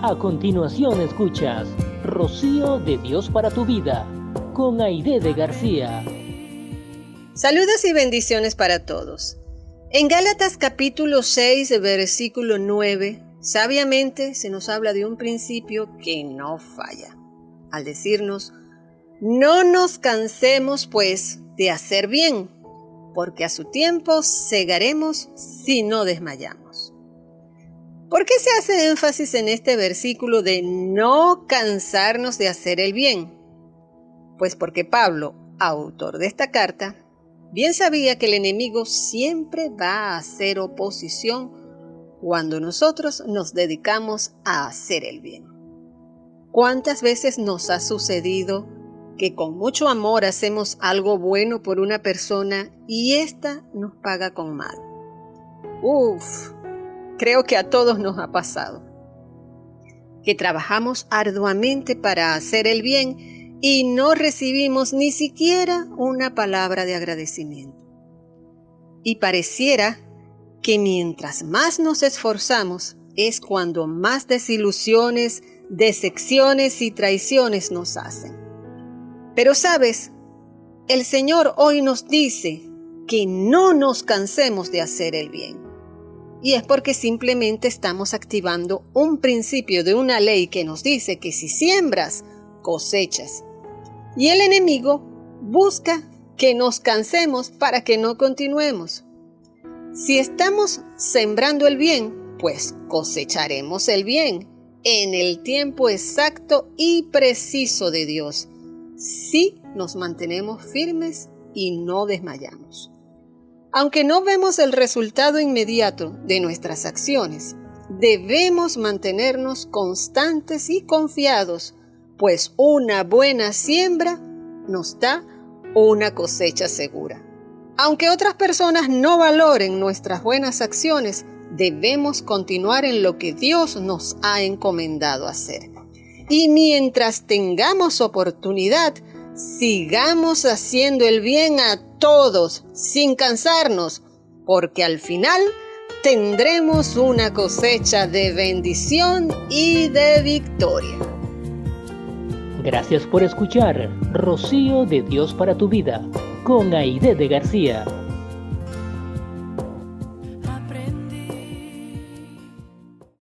A continuación escuchas Rocío de Dios para tu vida con Aide de García. Saludos y bendiciones para todos. En Gálatas capítulo 6, versículo 9, sabiamente se nos habla de un principio que no falla. Al decirnos, no nos cansemos pues de hacer bien, porque a su tiempo cegaremos si no desmayamos. ¿Por qué se hace énfasis en este versículo de no cansarnos de hacer el bien? Pues porque Pablo, autor de esta carta, bien sabía que el enemigo siempre va a hacer oposición cuando nosotros nos dedicamos a hacer el bien. ¿Cuántas veces nos ha sucedido que con mucho amor hacemos algo bueno por una persona y ésta nos paga con mal? Uf, creo que a todos nos ha pasado, que trabajamos arduamente para hacer el bien y no recibimos ni siquiera una palabra de agradecimiento. Y pareciera que mientras más nos esforzamos es cuando más desilusiones, decepciones y traiciones nos hacen. Pero sabes, el Señor hoy nos dice que no nos cansemos de hacer el bien. Y es porque simplemente estamos activando un principio de una ley que nos dice que si siembras, cosechas. Y el enemigo busca que nos cansemos para que no continuemos. Si estamos sembrando el bien, pues cosecharemos el bien en el tiempo exacto y preciso de Dios, si nos mantenemos firmes y no desmayamos. Aunque no vemos el resultado inmediato de nuestras acciones, debemos mantenernos constantes y confiados, pues una buena siembra nos da una cosecha segura. Aunque otras personas no valoren nuestras buenas acciones, debemos continuar en lo que Dios nos ha encomendado hacer. Y mientras tengamos oportunidad, sigamos haciendo el bien a todos sin cansarnos, porque al final tendremos una cosecha de bendición y de victoria. Gracias por escuchar Rocío de Dios para tu vida con Aide de García.